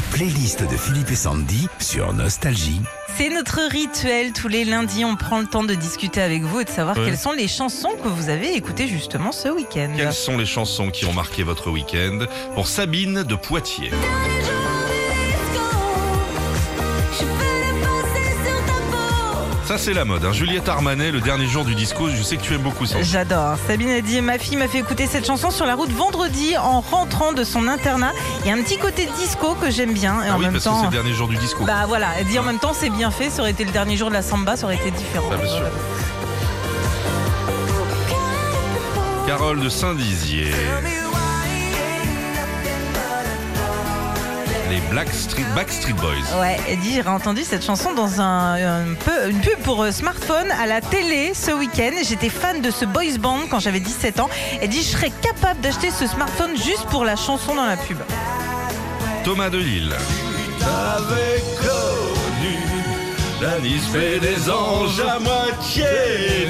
La playlist de Philippe et Sandy sur Nostalgie. C'est notre rituel. Tous les lundis, on prend le temps de discuter avec vous et de savoir Ouais. quelles sont les chansons que vous avez écoutées justement ce week-end. Quelles sont les chansons qui ont marqué votre week-end Pour Sabine de Poitiers? Ça c'est la mode. Hein. Juliette Armanet, le dernier jour du disco, je sais que tu aimes beaucoup ça. J'adore. Sabine a dit Ma fille m'a fait écouter cette chanson sur la route vendredi en rentrant de son internat. Il y a un petit côté disco que j'aime bien. Et Ah en oui, même parce que c'est temps. le dernier jour du disco. Bah voilà, elle dit en même temps c'est bien fait, ça aurait été le dernier jour de la samba, ça aurait été différent. Ah, bien sûr. Carole de Saint-Dizier. Les Black Street, Backstreet Boys. Ouais, elle dit j'ai entendu cette chanson dans un, un peu, une pub pour euh, smartphone à la télé ce week-end. J'étais fan de ce boys band quand j'avais 17 ans. Elle dit je serais capable d'acheter ce smartphone juste pour la chanson dans la pub. Thomas de Lille. T'avais connu la Nice fait des anges à moitié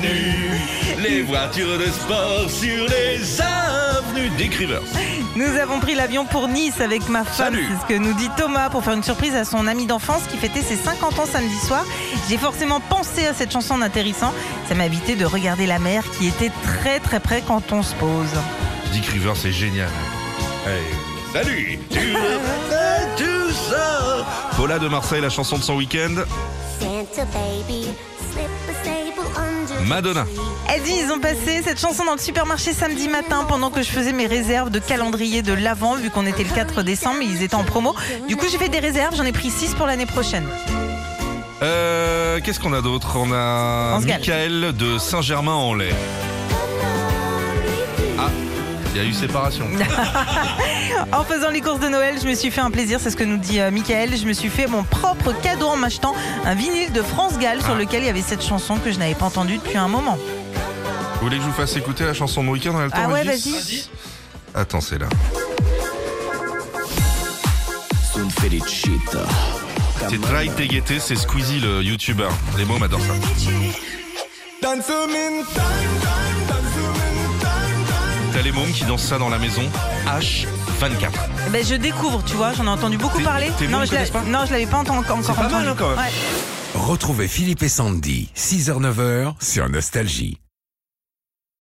nus. Les voitures de sport sur les avenues Rivers. Nous avons pris l'avion pour Nice avec ma femme, c'est ce que nous dit Thomas, pour faire une surprise à son ami d'enfance qui fêtait ses 50 ans samedi soir. J'ai forcément pensé à cette chanson en atterrissant. Ça m'a évité de regarder la mer qui était très très près quand on se pose. Dick c'est génial. Salut Tu tout ça Paula de Marseille, la chanson de son week-end. Madonna. Elle dit ils ont passé cette chanson dans le supermarché samedi matin pendant que je faisais mes réserves de calendrier de l'avant vu qu'on était le 4 décembre et ils étaient en promo. Du coup j'ai fait des réserves, j'en ai pris 6 pour l'année prochaine. Euh, Qu'est-ce qu'on a d'autre? On a. Michael de Saint-Germain-en-Laye. Ah, il y a eu séparation. En faisant les courses de Noël, je me suis fait un plaisir, c'est ce que nous dit euh, Michael. Je me suis fait mon propre cadeau en m'achetant un vinyle de France Gall sur lequel il y avait cette chanson que je n'avais pas entendue depuis un moment. Vous voulez que je vous fasse écouter la chanson On a le temps, Ah ouais, Régis vas-y. Attends, c'est là. C'est Try Tegete, c'est Squeezie le youtubeur. Les mômes adorent ça. T'as les mômes qui dansent ça dans la maison. H24. Eh Ben, je découvre, tu vois, j'en ai entendu beaucoup Tes- parler. tes non, mômes je l'avais- connaissent pas non, je l'avais pas enten- encore pas entendu. mal, hein, quand même. Ouais. Retrouvez Philippe et Sandy, 6h-9h sur Nostalgie.